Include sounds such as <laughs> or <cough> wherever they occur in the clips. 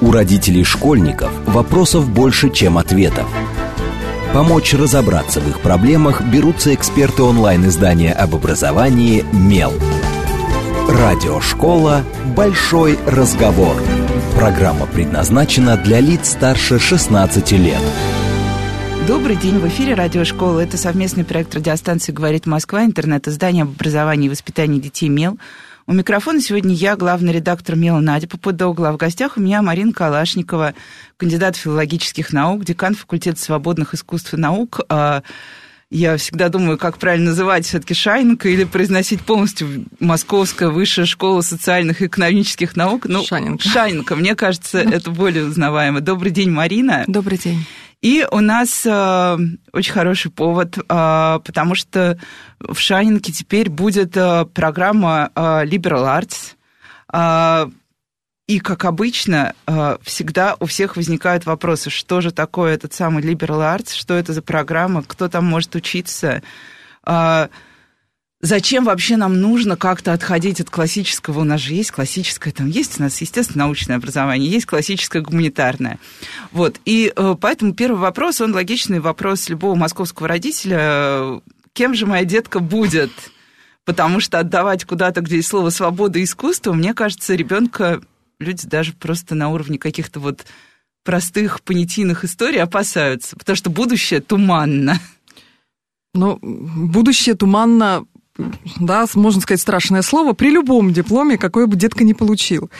У родителей школьников вопросов больше, чем ответов. Помочь разобраться в их проблемах берутся эксперты онлайн-издания об образовании «Мел». Радиошкола «Большой разговор». Программа предназначена для лиц старше 16 лет. Добрый день, в эфире Радиошкола. Это совместный проект радиостанции «Говорит Москва», интернет-издание об образовании и воспитании детей «Мел». У микрофона сегодня я, главный редактор «Мела» Надя Попудогла. А в гостях у меня Марина Калашникова, кандидат филологических наук, декан факультета свободных искусств и наук. А, я всегда думаю, как правильно называть все-таки Шайнка или произносить полностью Московская высшая школа социальных и экономических наук. Ну, Шаненко. Шайнка, мне кажется, это более узнаваемо. Добрый день, Марина. Добрый день. И у нас э, очень хороший повод, э, потому что в Шанинке теперь будет э, программа э, Liberal Arts. Э, и, как обычно, э, всегда у всех возникают вопросы, что же такое этот самый Liberal Arts, что это за программа, кто там может учиться. Э, зачем вообще нам нужно как-то отходить от классического? У нас же есть классическое, там есть у нас, естественно, научное образование, есть классическое гуманитарное. Вот, и э, поэтому первый вопрос, он логичный вопрос любого московского родителя, кем же моя детка будет? Потому что отдавать куда-то, где есть слово «свобода» и «искусство», мне кажется, ребенка люди даже просто на уровне каких-то вот простых понятийных историй опасаются, потому что будущее туманно. Ну, будущее туманно да, можно сказать страшное слово, при любом дипломе, какой бы детка ни получил.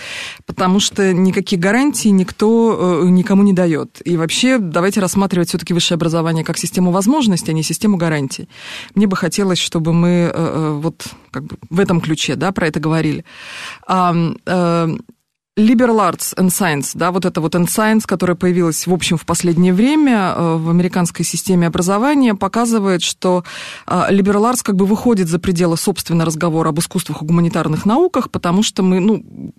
Потому что никаких гарантий никто э, никому не дает. И вообще давайте рассматривать все-таки высшее образование как систему возможностей, а не систему гарантий. Мне бы хотелось, чтобы мы э, э, вот как бы в этом ключе да, про это говорили. Liberal Arts and Science, да, вот это вот and Science, которая появилась, в общем, в последнее время э, в американской системе образования, показывает, что э, Liberal Arts как бы выходит за пределы, собственно, разговора об искусствах и гуманитарных науках, потому что мы, ну,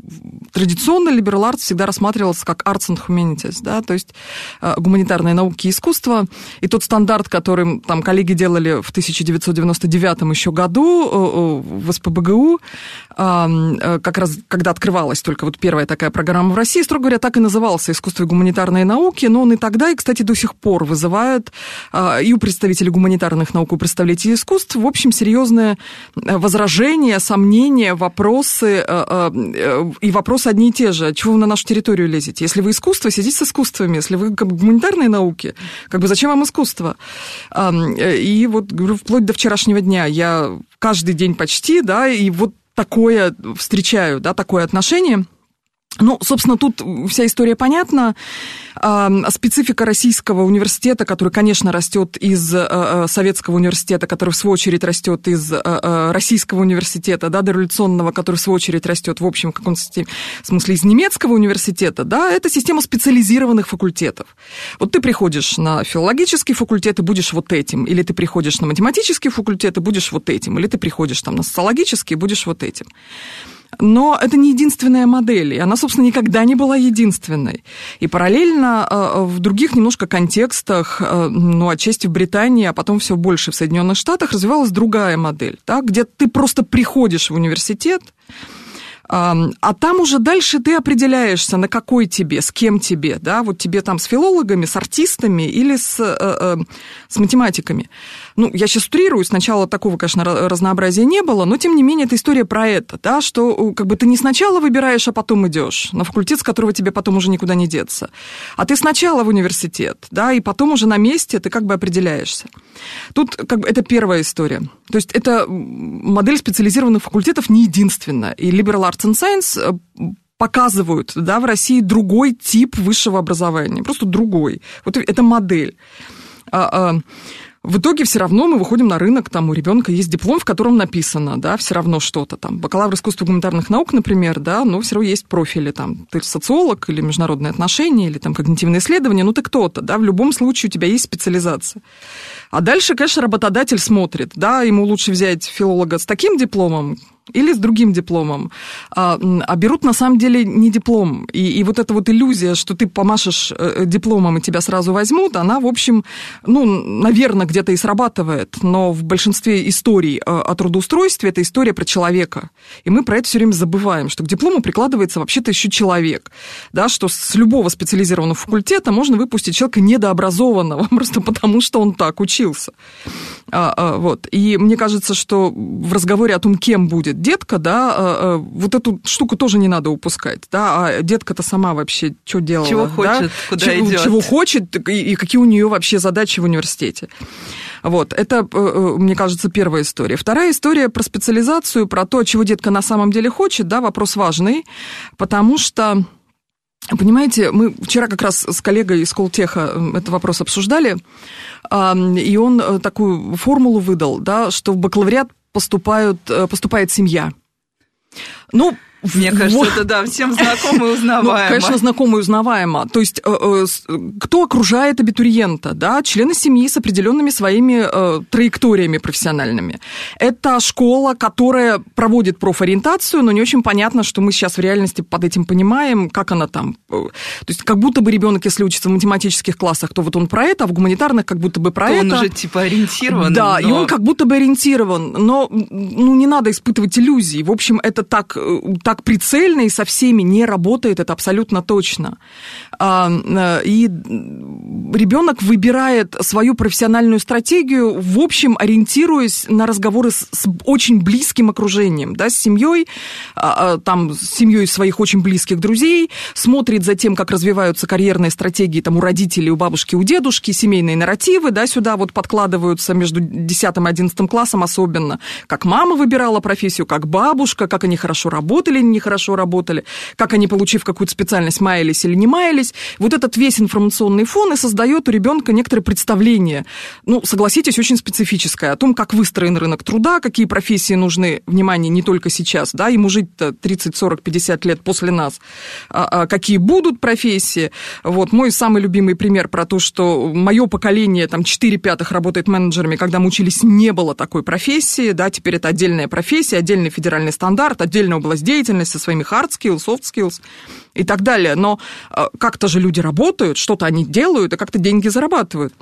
традиционно Liberal Arts всегда рассматривался как Arts and Humanities, да, то есть э, гуманитарные науки и искусство, и тот стандарт, который там коллеги делали в 1999 еще году в СПБГУ, как раз когда открывалась только вот первая такая программа в России, строго говоря, так и назывался «Искусство и гуманитарные науки», но он и тогда, и, кстати, до сих пор вызывает а, и у представителей гуманитарных наук, и у представителей искусств, в общем, серьезное э, возражение, сомнения, вопросы, э, э, и вопросы одни и те же. Чего вы на нашу территорию лезете? Если вы искусство, сидите с искусствами. Если вы как бы, гуманитарные науки, как бы зачем вам искусство? И вот, говорю, вплоть до вчерашнего дня я каждый день почти, да, и вот такое встречаю, да, такое отношение – ну, собственно, тут вся история понятна. Специфика российского университета, который, конечно, растет из э, э, советского университета, который, в свою очередь, растет из э, российского университета, да, дореволюционного, который, в свою очередь, растет, в общем, в каком-то смысле из немецкого университета, да, это система специализированных факультетов. Вот ты приходишь на филологический факультет и будешь вот этим, или ты приходишь на математический факультет и будешь вот этим, или ты приходишь там на социологический и будешь вот этим. Но это не единственная модель, и она, собственно, никогда не была единственной. И параллельно э, в других немножко контекстах, э, ну, отчасти в Британии, а потом все больше в Соединенных Штатах, развивалась другая модель, да, где ты просто приходишь в университет, а там уже дальше ты определяешься, на какой тебе, с кем тебе, да, вот тебе там с филологами, с артистами или с, э, с математиками. Ну, я сейчас утрирую, сначала такого, конечно, разнообразия не было, но тем не менее это история про это, да, что как бы ты не сначала выбираешь, а потом идешь на факультет, с которого тебе потом уже никуда не деться, а ты сначала в университет, да, и потом уже на месте ты как бы определяешься. Тут как бы это первая история. То есть это модель специализированных факультетов не единственная, и Liberal Arts and Science э, показывают да, в России другой тип высшего образования, просто другой. Вот это модель. В итоге все равно мы выходим на рынок, там у ребенка есть диплом, в котором написано, да, все равно что-то там. Бакалавр искусства гуманитарных наук, например, да, но все равно есть профили, там, ты социолог или международные отношения, или там когнитивные исследования, ну ты кто-то, да, в любом случае у тебя есть специализация. А дальше, конечно, работодатель смотрит, да, ему лучше взять филолога с таким дипломом, или с другим дипломом, а, а берут на самом деле не диплом. И, и вот эта вот иллюзия, что ты помашешь э, дипломом и тебя сразу возьмут, она, в общем, ну, наверное, где-то и срабатывает, но в большинстве историй э, о трудоустройстве это история про человека. И мы про это все время забываем, что к диплому прикладывается вообще-то еще человек, да, что с любого специализированного факультета можно выпустить человека недообразованного, <laughs> просто потому что он так учился. А, а, вот. И мне кажется, что в разговоре о том, кем будет детка, да, а, а, вот эту штуку тоже не надо упускать, да, а детка-то сама вообще что делала? Чего хочет, да? куда чего, идет. Чего хочет и, и какие у нее вообще задачи в университете. Вот, это, э, э, мне кажется, первая история. Вторая история про специализацию, про то, чего детка на самом деле хочет, да, вопрос важный, потому что Понимаете, мы вчера как раз с коллегой из Колтеха этот вопрос обсуждали, и он э, такую формулу выдал, да, что в бакалавриат поступают, поступает семья. Ну, мне кажется, вот. это да, всем знакомо и узнаваемо. Ну, конечно, знакомо и узнаваемо. То есть, э, э, кто окружает абитуриента? Да? Члены семьи с определенными своими э, траекториями профессиональными. Это школа, которая проводит профориентацию, но не очень понятно, что мы сейчас в реальности под этим понимаем, как она там. То есть, как будто бы ребенок, если учится в математических классах, то вот он про это, а в гуманитарных как будто бы про то это. он уже типа ориентирован. Да, но... и он как будто бы ориентирован, но ну, не надо испытывать иллюзий. В общем, это так, так так прицельно и со всеми не работает, это абсолютно точно. А, э, и ребенок выбирает свою профессиональную стратегию, в общем, ориентируясь на разговоры с, очень близким окружением, да, с семьей, а, а, там, с семьей своих очень близких друзей, смотрит за тем, как развиваются карьерные стратегии там, у родителей, у бабушки, у дедушки, семейные нарративы, да, сюда вот подкладываются между 10 и 11 классом особенно, как мама выбирала профессию, как бабушка, как они хорошо работали, нехорошо работали, как они, получив какую-то специальность, маялись или не маялись. Вот этот весь информационный фон и создает у ребенка некоторое представление, ну, согласитесь, очень специфическое, о том, как выстроен рынок труда, какие профессии нужны, внимание, не только сейчас, да, ему жить-то 30, 40, 50 лет после нас, а, а какие будут профессии. Вот мой самый любимый пример про то, что мое поколение, там, 4 пятых работает менеджерами, когда мы учились, не было такой профессии, да, теперь это отдельная профессия, отдельный федеральный стандарт, отдельная область деятельности, со своими hard skills, soft skills и так далее. Но э, как-то же люди работают, что-то они делают и как-то деньги зарабатывают.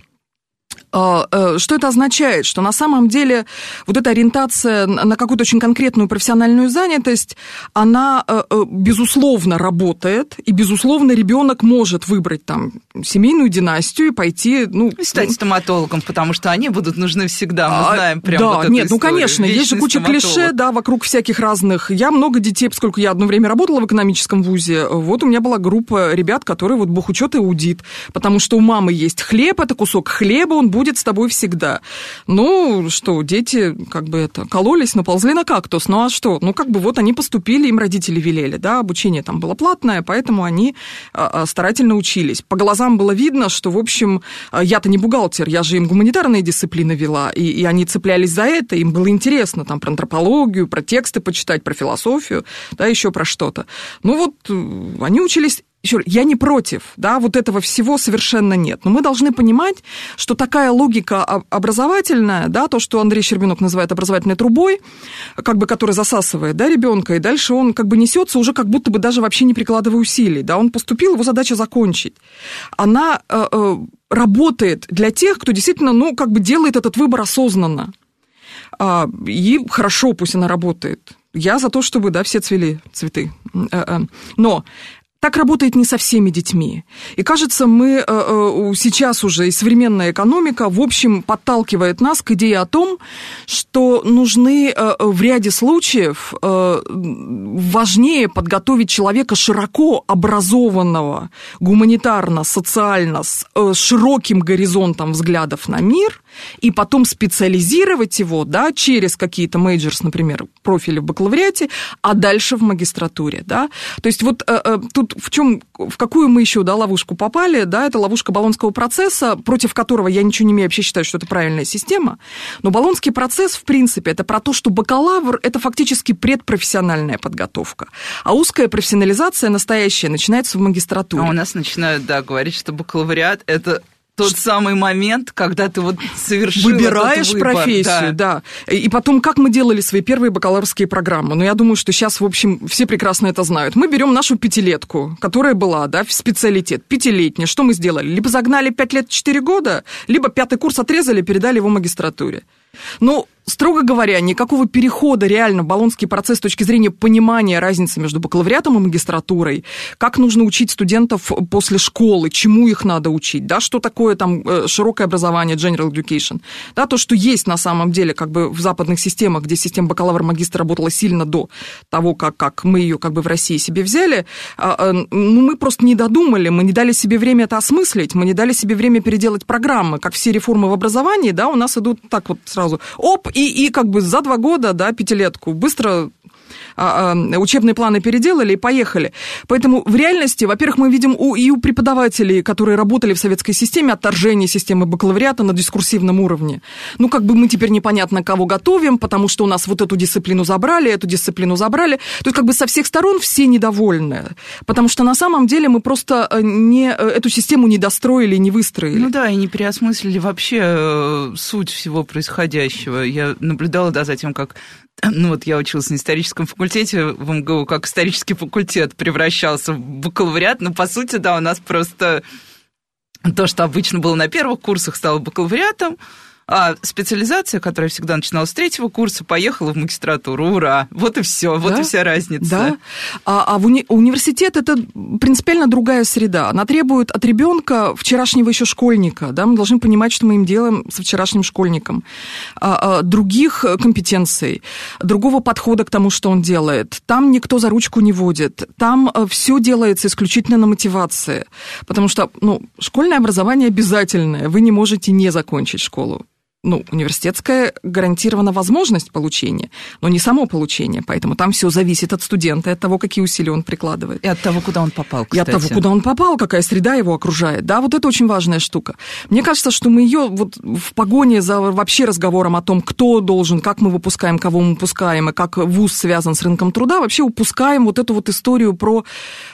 А, э, что это означает? Что на самом деле вот эта ориентация на какую-то очень конкретную профессиональную занятость, она, э, э, безусловно, работает, и, безусловно, ребенок может выбрать там семейную династию и пойти... Ну, и стать стоматологом, потому что они будут нужны всегда, мы а, знаем прям Да, вот нет, историю. ну, конечно, Вечный есть же куча стоматолог. клише, да, вокруг всяких разных... Я много детей, поскольку я одно время работала в экономическом вузе, вот у меня была группа ребят, которые вот бухучет и аудит, потому что у мамы есть хлеб, это кусок хлеба, он будет с тобой всегда. Ну, что, дети как бы это, кололись, наползли на кактус. Ну, а что? Ну, как бы вот они поступили, им родители велели, да, обучение там было платное, поэтому они а, а, старательно учились. По глазам было видно, что, в общем, а, я-то не бухгалтер, я же им гуманитарные дисциплины вела, и, и они цеплялись за это, им было интересно там про антропологию, про тексты почитать, про философию, да, еще про что-то. Ну, вот э, они учились еще раз, я не против, да, вот этого всего совершенно нет. Но мы должны понимать, что такая логика образовательная, да, то, что Андрей Щербинок называет образовательной трубой, как бы, который засасывает, да, ребенка, и дальше он как бы несется уже как будто бы даже вообще не прикладывая усилий, да, он поступил, его задача закончить. Она э, э, работает для тех, кто действительно, ну, как бы делает этот выбор осознанно. А, и хорошо, пусть она работает. Я за то, чтобы, да, все цвели цветы. Э, э. Но так работает не со всеми детьми. И кажется, мы э, э, сейчас уже, и современная экономика, в общем, подталкивает нас к идее о том, что нужны э, в ряде случаев важнее подготовить человека широко образованного, гуманитарно, социально, с широким горизонтом взглядов на мир, и потом специализировать его да, через какие-то majors, например, профили в бакалавриате, а дальше в магистратуре. Да? То есть вот тут в чем, в какую мы еще да, ловушку попали, да, это ловушка болонского процесса, против которого я ничего не имею, вообще считаю, что это правильная система, но болонский процесс, в принципе, это про то, что бакалавр – это фактически предпрофессиональная подготовка, а узкая профессионализация настоящая начинается в магистратуре. А у нас начинают, да, говорить, что бакалавриат – это Тот самый момент, когда ты вот совершил Выбираешь этот выбор, профессию, да. да. И потом, как мы делали свои первые бакалаврские программы? Ну, я думаю, что сейчас, в общем, все прекрасно это знают. Мы берем нашу пятилетку, которая была, да, в специалитет, пятилетняя. Что мы сделали? Либо загнали пять лет четыре года, либо пятый курс отрезали, передали его магистратуре. Ну, строго говоря, никакого перехода реально в баллонский процесс с точки зрения понимания разницы между бакалавриатом и магистратурой, как нужно учить студентов после школы, чему их надо учить, да, что такое там э, широкое образование, general education, да, то, что есть на самом деле как бы в западных системах, где система бакалавр-магистр работала сильно до того, как, как мы ее как бы в России себе взяли, а, а, ну, мы просто не додумали, мы не дали себе время это осмыслить, мы не дали себе время переделать программы, как все реформы в образовании, да, у нас идут так вот сразу, оп, и, и как бы за два года, да, пятилетку, быстро учебные планы переделали и поехали. Поэтому в реальности, во-первых, мы видим у, и у преподавателей, которые работали в советской системе, отторжение системы бакалавриата на дискурсивном уровне. Ну, как бы мы теперь непонятно кого готовим, потому что у нас вот эту дисциплину забрали, эту дисциплину забрали. То есть как бы со всех сторон все недовольны, потому что на самом деле мы просто э, не, э, эту систему не достроили, не выстроили. Ну да, и не переосмыслили вообще э, суть всего происходящего. Я наблюдала, да, за тем, как ну вот я училась на историческом факультете в МГУ, как исторический факультет превращался в бакалавриат, но по сути, да, у нас просто то, что обычно было на первых курсах, стало бакалавриатом, а специализация, которая всегда начиналась с третьего курса, поехала в магистратуру. Ура! Вот и все, вот и вся разница. Да. А, а в уни- университет это принципиально другая среда. Она требует от ребенка вчерашнего еще школьника. Да? Мы должны понимать, что мы им делаем со вчерашним школьником. А, а, других компетенций, другого подхода к тому, что он делает. Там никто за ручку не водит. Там э, все делается исключительно на мотивации. Потому что ну, школьное образование обязательное. Вы не можете не закончить школу ну, университетская гарантирована возможность получения, но не само получение, поэтому там все зависит от студента, от того, какие усилия он прикладывает. И от того, куда он попал, кстати. И от того, куда он попал, какая среда его окружает. Да, вот это очень важная штука. Мне кажется, что мы ее вот в погоне за вообще разговором о том, кто должен, как мы выпускаем, кого мы выпускаем, и как вуз связан с рынком труда, вообще упускаем вот эту вот историю про,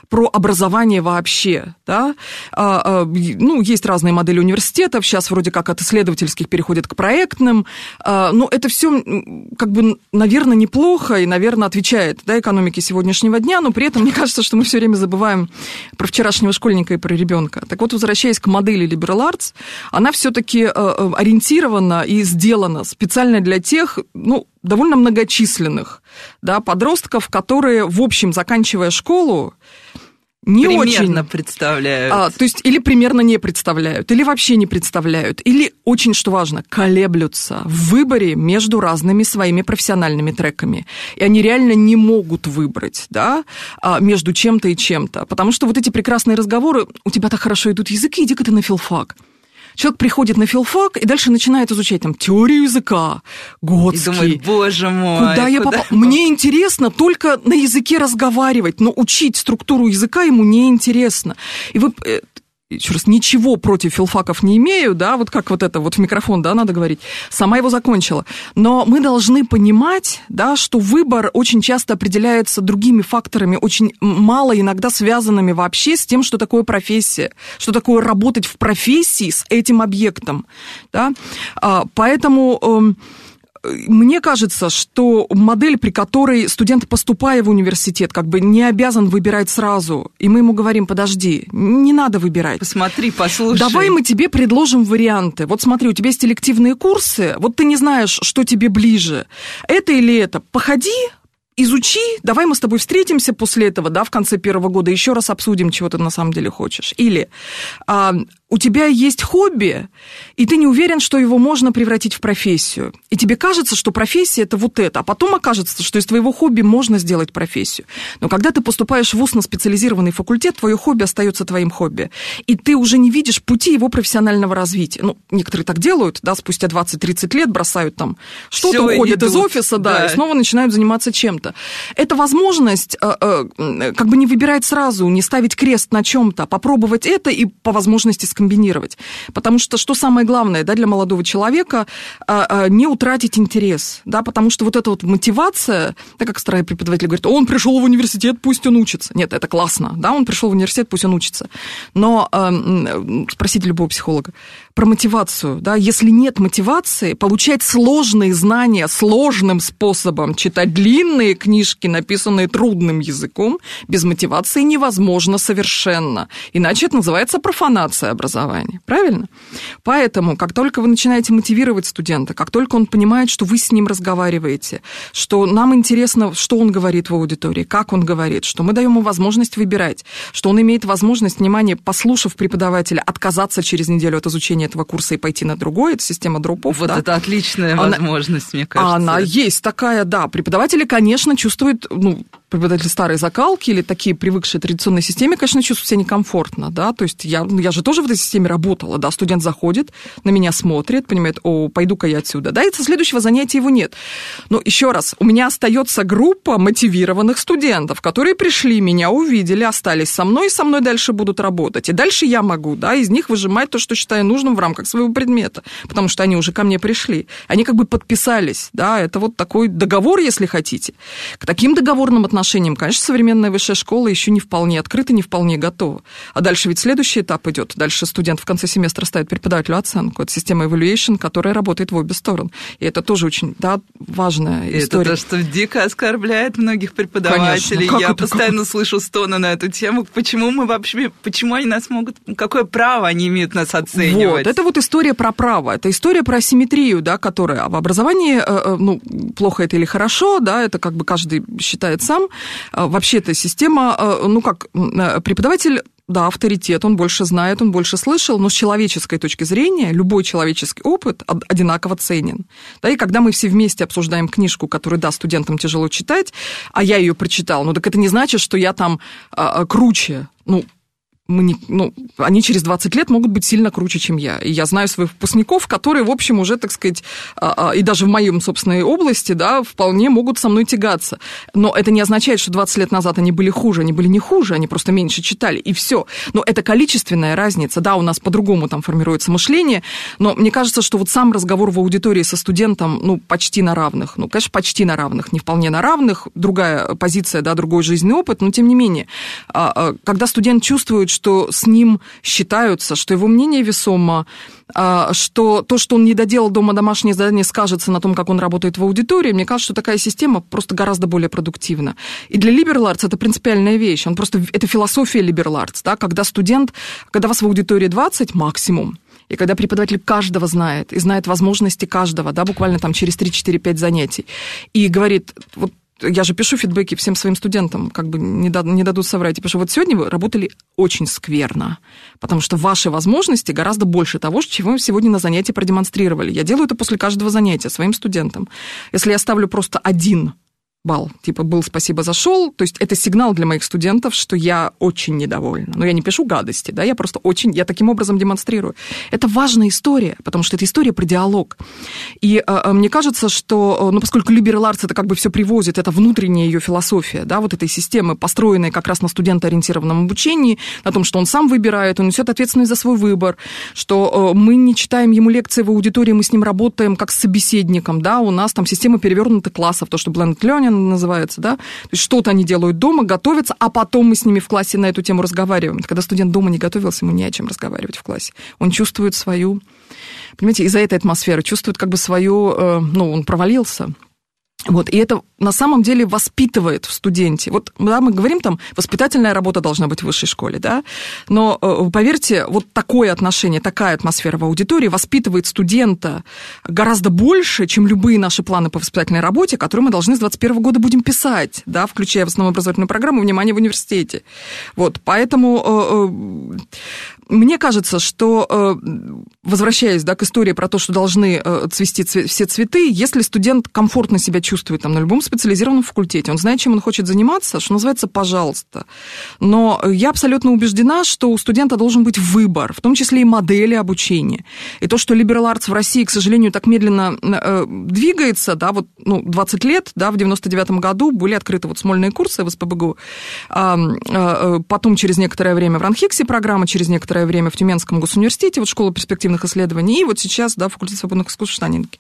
про образование вообще. Да? А, а, ну, есть разные модели университетов, сейчас вроде как от исследовательских переходят к проектным. А, но это все, как бы, наверное, неплохо и, наверное, отвечает да, экономике сегодняшнего дня, но при этом мне кажется, что мы все время забываем про вчерашнего школьника и про ребенка. Так вот, возвращаясь к модели Liberal Arts, она все-таки э, э, ориентирована и сделана специально для тех, ну, довольно многочисленных да, подростков, которые, в общем, заканчивая школу, не примерно очень представляют. А, то есть или примерно не представляют, или вообще не представляют, или очень, что важно, колеблются в выборе между разными своими профессиональными треками. И они реально не могут выбрать, да, а, между чем-то и чем-то. Потому что вот эти прекрасные разговоры, у тебя так хорошо идут языки, иди-ка ты на филфак. Человек приходит на филфак и дальше начинает изучать там теорию языка, Готский. И думает, боже мой. Куда, куда я попал? Мне интересно только на языке разговаривать, но учить структуру языка ему не интересно. И вы э, еще раз, ничего против филфаков не имею, да, вот как вот это вот в микрофон, да, надо говорить, сама его закончила. Но мы должны понимать, да, что выбор очень часто определяется другими факторами, очень мало иногда связанными вообще с тем, что такое профессия, что такое работать в профессии с этим объектом, да. А, поэтому эм, мне кажется, что модель, при которой студент, поступая в университет, как бы не обязан выбирать сразу, и мы ему говорим, подожди, не надо выбирать. Посмотри, послушай. Давай мы тебе предложим варианты. Вот смотри, у тебя есть элективные курсы, вот ты не знаешь, что тебе ближе, это или это. Походи, изучи, давай мы с тобой встретимся после этого, да, в конце первого года, еще раз обсудим, чего ты на самом деле хочешь. Или а, у тебя есть хобби, и ты не уверен, что его можно превратить в профессию. И тебе кажется, что профессия это вот это, а потом окажется, что из твоего хобби можно сделать профессию. Но когда ты поступаешь в на специализированный факультет, твое хобби остается твоим хобби. И ты уже не видишь пути его профессионального развития. Ну, некоторые так делают, да, спустя 20-30 лет бросают там что-то, уходят идут, из офиса, да, да, и снова начинают заниматься чем-то. Это? Это возможность э, э, как бы не выбирать сразу, не ставить крест на чем-то, а попробовать это и по возможности скомбинировать. Потому что что самое главное да, для молодого человека, не утратить интерес, да, потому что вот эта вот мотивация, так как старый преподаватель говорит, он пришел в университет, пусть он учится. Нет, это классно, да, он пришел в университет, пусть он учится. Но э, спросите любого психолога про мотивацию, да, если нет мотивации, получать сложные знания сложным способом, читать длинные книжки, написанные трудным языком, без мотивации невозможно совершенно. Иначе это называется профанация образования, правильно? Поэтому, как только вы начинаете мотивировать студента, как только он понимает, что вы с ним разговариваете, что нам интересно, что он говорит в аудитории, как он говорит, что мы даем ему возможность выбирать, что он имеет возможность, внимание, послушав преподавателя, отказаться через неделю от изучения этого курса и пойти на другой, это система дропов. Вот да? это отличная она, возможность, мне кажется. Она есть такая, да. Преподаватели, конечно, чувствуют, ну, преподаватели старой закалки или такие привыкшие к традиционной системе, конечно, чувствуют себя некомфортно, да, то есть я, ну, я же тоже в этой системе работала, да, студент заходит, на меня смотрит, понимает, о, пойду-ка я отсюда, да, и со следующего занятия его нет. Но еще раз, у меня остается группа мотивированных студентов, которые пришли, меня увидели, остались со мной, и со мной дальше будут работать, и дальше я могу, да, из них выжимать то, что считаю нужным в рамках своего предмета, потому что они уже ко мне пришли, они как бы подписались, да, это вот такой договор, если хотите. К таким договорным отношениям отношениям, конечно, современная высшая школа еще не вполне открыта, не вполне готова. А дальше ведь следующий этап идет. Дальше студент в конце семестра ставит преподавателю оценку. Это система evaluation, которая работает в обе стороны. И это тоже очень да, важная и история. Это то, что дико оскорбляет многих преподавателей. Я это, постоянно как? слышу стоны на эту тему. Почему мы вообще, почему они нас могут, какое право они имеют нас оценивать? Вот, это вот история про право. Это история про асимметрию, да, которая в образовании, э, э, ну, плохо это или хорошо, да, это как бы каждый считает сам, а, вообще эта система, а, ну как, э, преподаватель да, авторитет, он больше знает, он больше слышал, но с человеческой точки зрения любой человеческий опыт одинаково ценен. Да, и когда мы все вместе обсуждаем книжку, которую, да, студентам тяжело читать, а я ее прочитал, ну так это не значит, что я там а, круче. Ну, мы ну, они через 20 лет могут быть сильно круче, чем я. И я знаю своих выпускников, которые, в общем, уже, так сказать, а, а, и даже в моем собственной области, да, вполне могут со мной тягаться. Но это не означает, что 20 лет назад они были хуже, они были не хуже, они просто меньше читали, и все. Но это количественная разница, да, у нас по-другому там формируется мышление, но мне кажется, что вот сам разговор в аудитории со студентом, ну, почти на равных, ну, конечно, почти на равных, не вполне на равных, другая позиция, да, другой жизненный опыт, но тем не менее, а, когда студент чувствует, что с ним считаются, что его мнение весомо, а, что то, что он не доделал дома домашнее задание, скажется на том, как он работает в аудитории, мне кажется, что такая система просто гораздо более продуктивна. И для liberal arts это принципиальная вещь. Он просто, это философия liberal arts, да, когда студент, когда вас в аудитории 20 максимум, и когда преподаватель каждого знает, и знает возможности каждого, да, буквально там через 3-4-5 занятий, и говорит, вот я же пишу фидбэки всем своим студентам, как бы не, да, не дадут соврать. Я пишу, вот сегодня вы работали очень скверно, потому что ваши возможности гораздо больше того, чего вы сегодня на занятии продемонстрировали. Я делаю это после каждого занятия своим студентам. Если я ставлю просто один балл. Типа, был, спасибо, зашел. То есть это сигнал для моих студентов, что я очень недовольна. Но я не пишу гадости, да, я просто очень, я таким образом демонстрирую. Это важная история, потому что это история про диалог. И э, мне кажется, что, э, ну, поскольку Liberal Arts это как бы все привозит, это внутренняя ее философия, да, вот этой системы, построенной как раз на студентоориентированном обучении, на том, что он сам выбирает, он несет ответственность за свой выбор, что э, мы не читаем ему лекции в аудитории, мы с ним работаем как с собеседником, да, у нас там система перевернутых классов, то, что blended learning называется, да, то есть что-то они делают дома, готовятся, а потом мы с ними в классе на эту тему разговариваем. Когда студент дома не готовился, ему не о чем разговаривать в классе. Он чувствует свою, понимаете, из-за этой атмосферы чувствует как бы свою, э, ну, он провалился, вот, и это на самом деле воспитывает в студенте. Вот да, мы говорим там, воспитательная работа должна быть в высшей школе, да, но э, поверьте, вот такое отношение, такая атмосфера в аудитории воспитывает студента гораздо больше, чем любые наши планы по воспитательной работе, которые мы должны с 2021 года будем писать, да, включая в основном образовательную программу «Внимание в университете». Вот, поэтому э, мне кажется, что, э, возвращаясь да, к истории про то, что должны э, цвести все цветы, если студент комфортно себя чувствует там, на любом специализированном факультете, он знает, чем он хочет заниматься, что называется, пожалуйста. Но я абсолютно убеждена, что у студента должен быть выбор, в том числе и модели обучения. И то, что liberal arts в России, к сожалению, так медленно э, двигается, да, вот ну, 20 лет, да, в 99 году были открыты вот смольные курсы в СПБГУ, потом через некоторое время в Ранхиксе программа, через некоторое время в Тюменском госуниверситете, вот школа перспективных исследований, и вот сейчас, да, факультет свободных искусств Штанинки.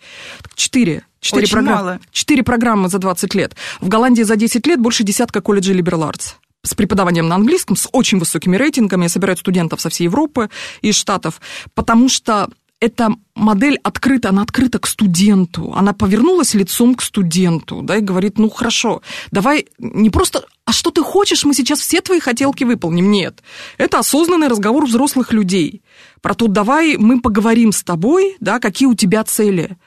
Четыре. Четыре, программы, четыре программы за 20 лет. В Голландии за 10 лет больше десятка колледжей liberal arts с преподаванием на английском, с очень высокими рейтингами, собирают студентов со всей Европы и Штатов, потому что эта модель открыта, она открыта к студенту, она повернулась лицом к студенту, да, и говорит, ну хорошо, давай не просто, а что ты хочешь, мы сейчас все твои хотелки выполним. Нет, это осознанный разговор взрослых людей про то, давай мы поговорим с тобой, да, какие у тебя цели.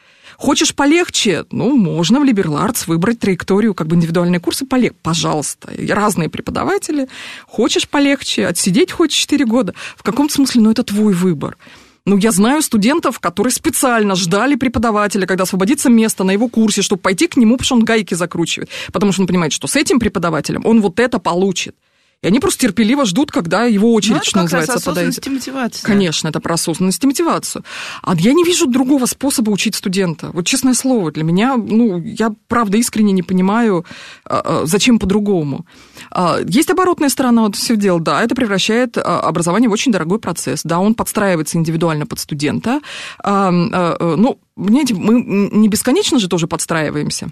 Хочешь полегче? Ну, можно в Liberal выбрать траекторию, как бы индивидуальные курсы полегче. Пожалуйста. Разные преподаватели. Хочешь полегче? Отсидеть хочешь 4 года? В каком смысле? Ну, это твой выбор. Ну, я знаю студентов, которые специально ждали преподавателя, когда освободится место на его курсе, чтобы пойти к нему, потому что он гайки закручивает. Потому что он понимает, что с этим преподавателем он вот это получит. И они просто терпеливо ждут, когда его очередь, ну, что называется, подойдет. мотивация. Конечно, это про осознанность и мотивацию. А я не вижу другого способа учить студента. Вот честное слово, для меня, ну, я правда искренне не понимаю, а, а, зачем по-другому. А, есть оборотная сторона вот все дел, да, это превращает образование в очень дорогой процесс, да, он подстраивается индивидуально под студента. Ну, понимаете, мы не бесконечно же тоже подстраиваемся.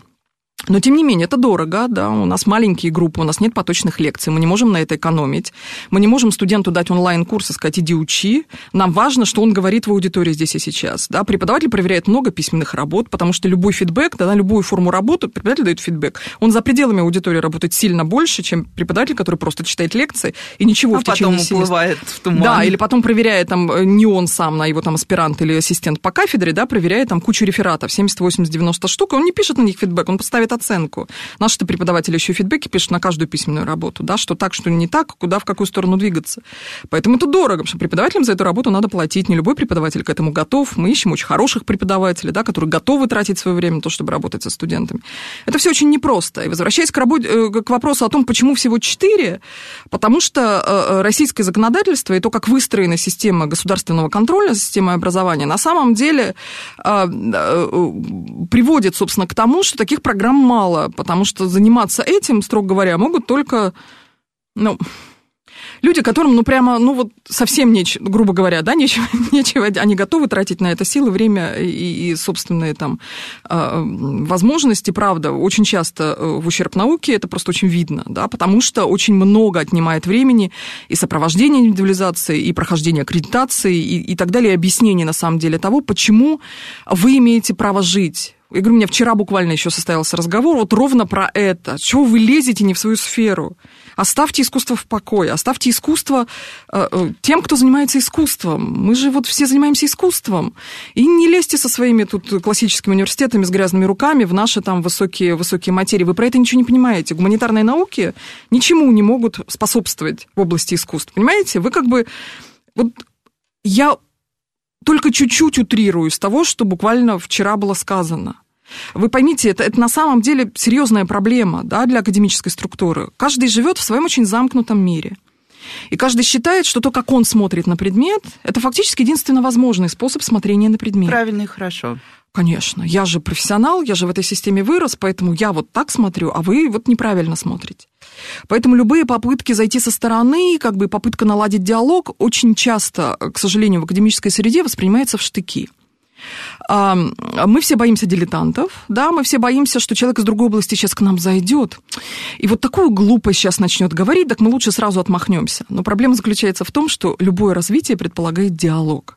Но, тем не менее, это дорого, да, у нас маленькие группы, у нас нет поточных лекций, мы не можем на это экономить, мы не можем студенту дать онлайн-курс и сказать, иди учи, нам важно, что он говорит в аудитории здесь и сейчас, да, преподаватель проверяет много письменных работ, потому что любой фидбэк, да, на любую форму работы преподаватель дает фидбэк, он за пределами аудитории работает сильно больше, чем преподаватель, который просто читает лекции и ничего а в течение потом уплывает в туман. Да, или потом проверяет там, э, не он сам, а его там аспирант или ассистент по кафедре, да, проверяет там кучу рефератов, 70, 80, 90 штук, и он не пишет на них фидбэк, он поставит оценку. Наши преподаватели еще фидбэки пишут на каждую письменную работу, да, что так, что не так, куда, в какую сторону двигаться. Поэтому это дорого, потому что преподавателям за эту работу надо платить. Не любой преподаватель к этому готов. Мы ищем очень хороших преподавателей, да, которые готовы тратить свое время на то, чтобы работать со студентами. Это все очень непросто. И возвращаясь к, работе, э, к вопросу о том, почему всего четыре, потому что э, э, российское законодательство и то, как выстроена система государственного контроля, система образования, на самом деле приводит, собственно, к тому, что таких программ мало потому что заниматься этим, строго говоря, могут только, ну, люди, которым, ну, прямо, ну, вот совсем нечего, грубо говоря, да, нечего, <laughs> нечего, они готовы тратить на это силы, время и, и собственные там а, возможности, правда, очень часто э, в ущерб науке, это просто очень видно, да, потому что очень много отнимает времени и сопровождение индивидуализации, и прохождение аккредитации, и, и так далее, и объяснение, на самом деле, того, почему вы имеете право жить я говорю, у меня вчера буквально еще состоялся разговор вот ровно про это. Чего вы лезете не в свою сферу? Оставьте искусство в покое, оставьте искусство э, э, тем, кто занимается искусством. Мы же вот все занимаемся искусством. И не лезьте со своими тут классическими университетами с грязными руками в наши там высокие, высокие материи. Вы про это ничего не понимаете. Гуманитарные науки ничему не могут способствовать в области искусства. Понимаете? Вы как бы... Вот я только чуть-чуть утрирую из того, что буквально вчера было сказано. Вы поймите, это, это на самом деле серьезная проблема да, для академической структуры. Каждый живет в своем очень замкнутом мире. И каждый считает, что то, как он смотрит на предмет, это фактически единственно возможный способ смотрения на предмет. Правильно и хорошо. Конечно, я же профессионал, я же в этой системе вырос, поэтому я вот так смотрю, а вы вот неправильно смотрите. Поэтому любые попытки зайти со стороны, как бы попытка наладить диалог, очень часто, к сожалению, в академической среде воспринимается в штыки. Мы все боимся дилетантов, да, мы все боимся, что человек из другой области сейчас к нам зайдет, и вот такую глупость сейчас начнет говорить, так мы лучше сразу отмахнемся. Но проблема заключается в том, что любое развитие предполагает диалог.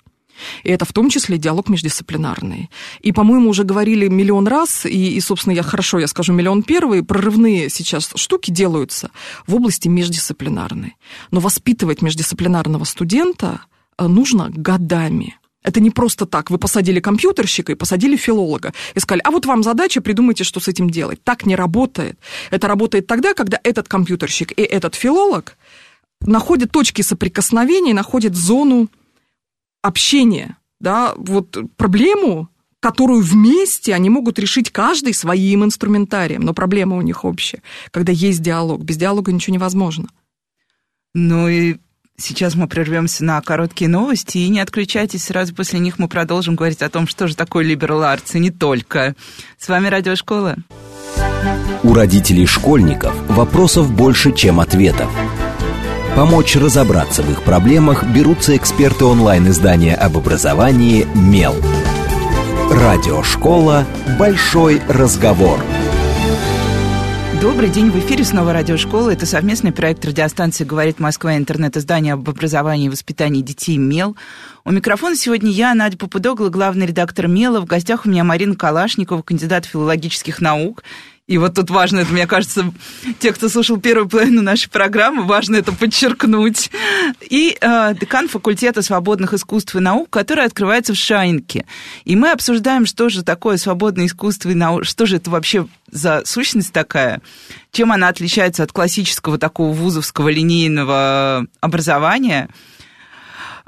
И это в том числе диалог междисциплинарный. И, по-моему, уже говорили миллион раз, и, и, собственно, я хорошо, я скажу миллион первый, прорывные сейчас штуки делаются в области междисциплинарной. Но воспитывать междисциплинарного студента э, нужно годами. Это не просто так. Вы посадили компьютерщика и посадили филолога. И сказали, а вот вам задача, придумайте, что с этим делать. Так не работает. Это работает тогда, когда этот компьютерщик и этот филолог находят точки соприкосновения, находят зону общения, да, вот проблему, которую вместе они могут решить каждый своим инструментарием, но проблема у них общая, когда есть диалог. Без диалога ничего невозможно. Ну и сейчас мы прервемся на короткие новости, и не отключайтесь, сразу после них мы продолжим говорить о том, что же такое liberal arts, и не только. С вами Радиошкола. У родителей школьников вопросов больше, чем ответов. Помочь разобраться в их проблемах берутся эксперты онлайн-издания об образовании «Мел». Радиошкола «Большой разговор». Добрый день, в эфире снова радиошкола. Это совместный проект радиостанции «Говорит Москва» интернет-издание об образовании и воспитании детей «Мел». У микрофона сегодня я, Надя Попудогла, главный редактор «Мела». В гостях у меня Марина Калашникова, кандидат филологических наук и вот тут важно, это, мне кажется, те, кто слушал первую половину нашей программы, важно это подчеркнуть. И э, декан факультета свободных искусств и наук, который открывается в Шайнке. И мы обсуждаем, что же такое свободное искусство и наука, что же это вообще за сущность такая, чем она отличается от классического такого вузовского линейного образования –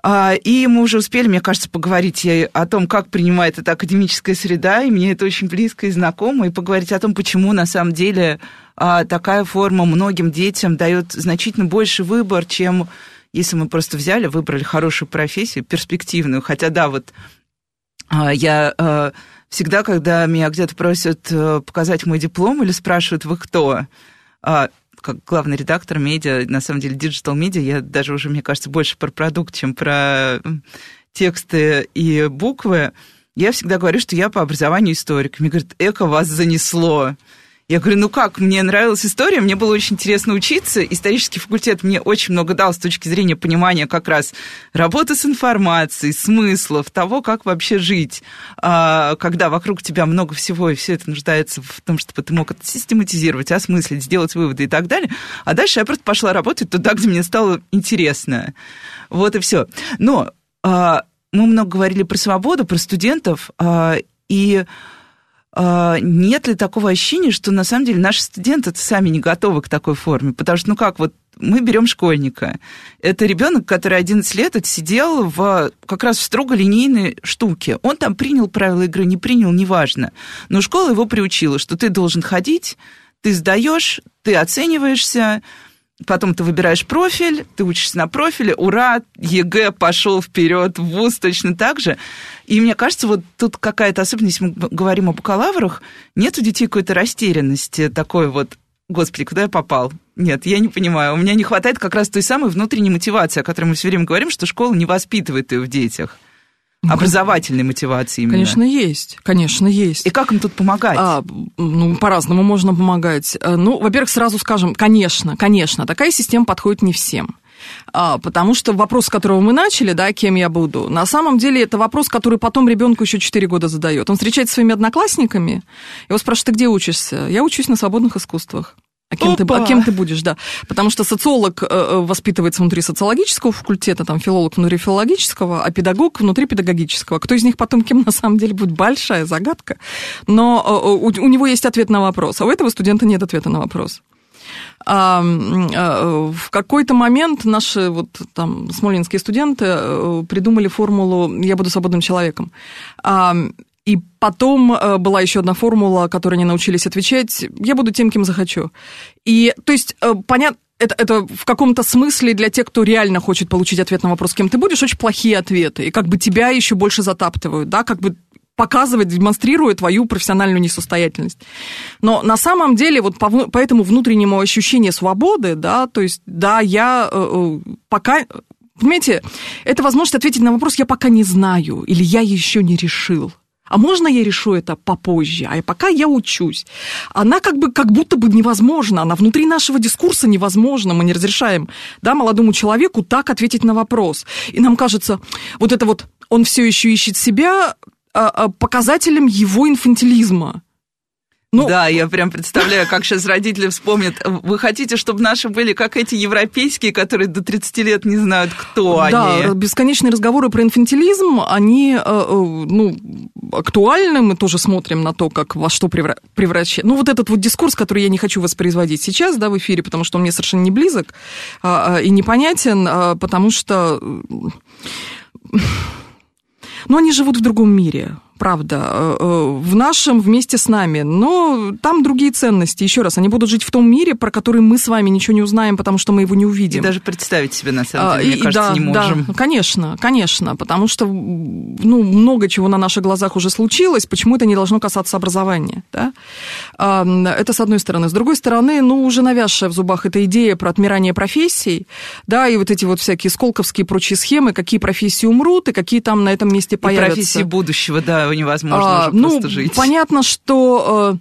и мы уже успели, мне кажется, поговорить о том, как принимает эта академическая среда, и мне это очень близко и знакомо, и поговорить о том, почему на самом деле а, такая форма многим детям дает значительно больше выбор, чем если мы просто взяли, выбрали хорошую профессию, перспективную. Хотя да, вот а, я всегда, когда меня где-то просят э, показать мой диплом или спрашивают, вы кто, как главный редактор медиа, на самом деле, диджитал медиа, я даже уже, мне кажется, больше про продукт, чем про тексты и буквы. Я всегда говорю, что я по образованию историк. Мне говорят, эко вас занесло. Я говорю, ну как, мне нравилась история, мне было очень интересно учиться. Исторический факультет мне очень много дал с точки зрения понимания как раз работы с информацией, смыслов, того, как вообще жить, а, когда вокруг тебя много всего, и все это нуждается в том, чтобы ты мог это систематизировать, осмыслить, сделать выводы и так далее. А дальше я просто пошла работать туда, где мне стало интересно. Вот и все. Но а, мы много говорили про свободу, про студентов, а, и нет ли такого ощущения, что на самом деле наши студенты сами не готовы к такой форме? Потому что, ну как, вот мы берем школьника. Это ребенок, который 11 лет отсидел в, как раз в строго линейной штуке. Он там принял правила игры, не принял, неважно. Но школа его приучила, что ты должен ходить, ты сдаешь, ты оцениваешься, Потом ты выбираешь профиль, ты учишься на профиле, ура, ЕГЭ пошел вперед, ВУЗ точно так же. И мне кажется, вот тут какая-то особенность, мы говорим о бакалаврах, нет у детей какой-то растерянности такой вот, господи, куда я попал? Нет, я не понимаю. У меня не хватает как раз той самой внутренней мотивации, о которой мы все время говорим, что школа не воспитывает ее в детях. Образовательной мотивации именно. Конечно, есть. Конечно, есть. И как им тут помогать? А, ну, по-разному можно помогать. Э, ну, во-первых, сразу скажем, конечно, конечно, такая система подходит не всем. А, потому что вопрос, с которого мы начали, да, кем я буду, на самом деле это вопрос, который потом ребенку еще 4 года задает. Он встречается с своими одноклассниками, его спрашивают, ты где учишься? Я учусь на свободных искусствах. А кем, ты, а кем ты будешь, да. Потому что социолог э, э, воспитывается внутри социологического факультета, там филолог внутри филологического, а педагог внутри педагогического. Кто из них потом кем на самом деле будет, большая загадка. Но э, у, у него есть ответ на вопрос, а у этого студента нет ответа на вопрос. В какой-то момент наши вот там смолинские студенты придумали формулу «я буду свободным человеком». И потом э, была еще одна формула, которой они научились отвечать. Я буду тем, кем захочу. И, то есть, э, понятно, это, это в каком-то смысле для тех, кто реально хочет получить ответ на вопрос, кем ты будешь, очень плохие ответы. И как бы тебя еще больше затаптывают, да, как бы показывает, демонстрирует твою профессиональную несостоятельность. Но на самом деле вот по, по этому внутреннему ощущению свободы, да, то есть, да, я э, пока Понимаете, это возможность ответить на вопрос «я пока не знаю» или «я еще не решил». А можно я решу это попозже? А пока я учусь. Она как бы как будто бы невозможна. Она внутри нашего дискурса невозможна. Мы не разрешаем да, молодому человеку так ответить на вопрос. И нам кажется, вот это вот он все еще ищет себя а, а, показателем его инфантилизма. Ну, да, я прям представляю, как сейчас родители вспомнят. Вы хотите, чтобы наши были как эти европейские, которые до 30 лет не знают, кто да, они? Да, бесконечные разговоры про инфантилизм, они э, э, ну, актуальны. Мы тоже смотрим на то, как во что превращать. Ну, вот этот вот дискурс, который я не хочу воспроизводить сейчас, да, в эфире, потому что он мне совершенно не близок а, а, и непонятен, а, потому что... Ну, они живут в другом мире правда, э, э, в нашем вместе с нами. Но там другие ценности. Еще раз, они будут жить в том мире, про который мы с вами ничего не узнаем, потому что мы его не увидим. И даже представить себе, на самом деле, а, мне и, кажется, да, не можем. Да, конечно, конечно, потому что ну, много чего на наших глазах уже случилось, почему это не должно касаться образования. Да? А, это с одной стороны. С другой стороны, ну, уже навязшая в зубах эта идея про отмирание профессий, да, и вот эти вот всякие сколковские прочие схемы, какие профессии умрут и какие там на этом месте появятся. И профессии будущего, да, невозможно а, уже ну, просто жить. Понятно, что э,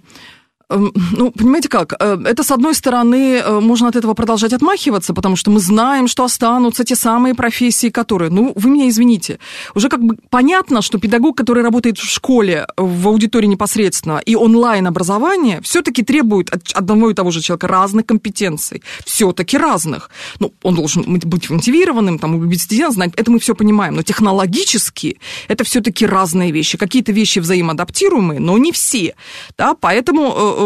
ну, понимаете как, э, это, с одной стороны, э, можно от этого продолжать отмахиваться, потому что мы знаем, что останутся те самые профессии, которые, ну, вы меня извините, уже как бы понятно, что педагог, который работает в школе, в аудитории непосредственно, и онлайн-образование, все-таки требует от одного и того же человека разных компетенций, все-таки разных. Ну, он должен быть мотивированным, там, убедить студента, знать, это мы все понимаем, но технологически это все-таки разные вещи. Какие-то вещи взаимоадаптируемые, но не все, да, поэтому Э,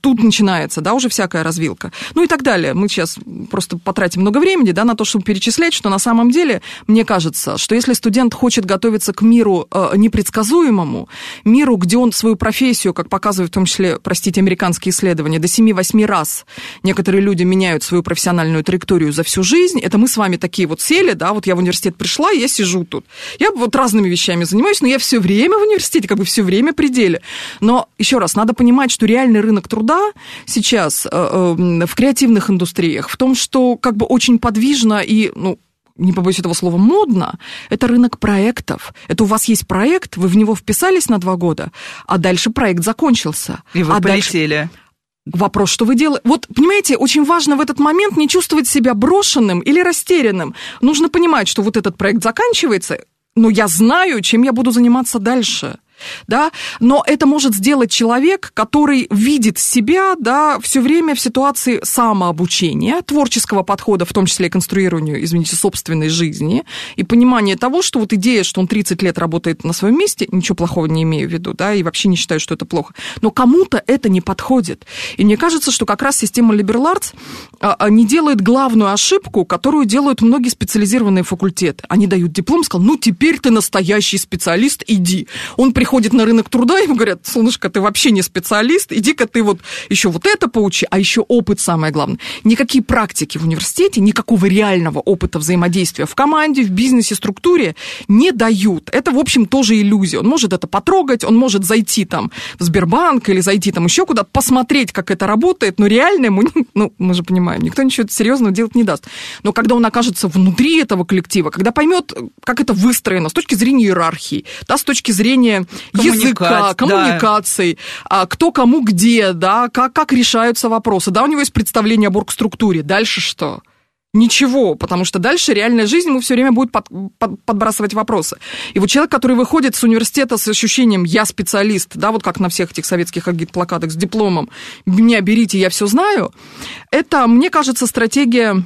тут начинается, да, уже всякая развилка. Ну и так далее. Мы сейчас просто потратим много времени, да, на то, чтобы перечислять, что на самом деле, мне кажется, что если студент хочет готовиться к миру э, непредсказуемому, миру, где он свою профессию, как показывают в том числе, простите, американские исследования, до 7-8 раз некоторые люди меняют свою профессиональную траекторию за всю жизнь, это мы с вами такие вот сели, да, вот я в университет пришла, я сижу тут. Я вот разными вещами занимаюсь, но я все время в университете, как бы все время при деле. Но, еще раз, надо понимать, что реально реальный рынок труда сейчас э, э, в креативных индустриях в том, что как бы очень подвижно и, ну, не побоюсь этого слова, модно, это рынок проектов. Это у вас есть проект, вы в него вписались на два года, а дальше проект закончился. И вы а полетели. Дальше... Вопрос, что вы делаете? Вот, понимаете, очень важно в этот момент не чувствовать себя брошенным или растерянным. Нужно понимать, что вот этот проект заканчивается, но я знаю, чем я буду заниматься дальше да, но это может сделать человек, который видит себя, да, все время в ситуации самообучения, творческого подхода, в том числе и конструированию, извините, собственной жизни, и понимание того, что вот идея, что он 30 лет работает на своем месте, ничего плохого не имею в виду, да, и вообще не считаю, что это плохо, но кому-то это не подходит. И мне кажется, что как раз система Arts а, а, не делает главную ошибку, которую делают многие специализированные факультеты. Они дают диплом, сказал, ну, теперь ты настоящий специалист, иди. Он приходит приходит на рынок труда, ему говорят, солнышко, ты вообще не специалист, иди-ка ты вот еще вот это поучи, а еще опыт самое главное. Никакие практики в университете, никакого реального опыта взаимодействия в команде, в бизнесе, структуре не дают. Это, в общем, тоже иллюзия. Он может это потрогать, он может зайти там в Сбербанк или зайти там еще куда-то, посмотреть, как это работает, но реально ему, <laughs> ну, мы же понимаем, никто ничего серьезного делать не даст. Но когда он окажется внутри этого коллектива, когда поймет, как это выстроено с точки зрения иерархии, да, с точки зрения языка, коммуникаций, да. кто кому где, да, как, как решаются вопросы. Да, у него есть представление об оргструктуре. Дальше что? Ничего, потому что дальше реальная жизнь ему все время будет под, под, подбрасывать вопросы. И вот человек, который выходит с университета с ощущением «я специалист», да, вот как на всех этих советских агит-плакатах с дипломом «меня берите, я все знаю», это, мне кажется, стратегия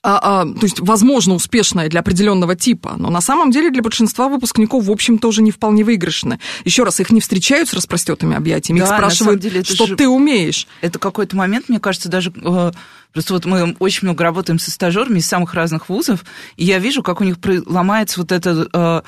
а, а, то есть, возможно, успешная для определенного типа, но на самом деле для большинства выпускников, в общем, тоже не вполне выигрышная. Еще раз, их не встречают с распростетыми объятиями, да, их спрашивают, деле, что же, ты умеешь. Это какой-то момент, мне кажется, даже... Э, просто вот мы очень много работаем со стажерами из самых разных вузов, и я вижу, как у них ломается вот этот э,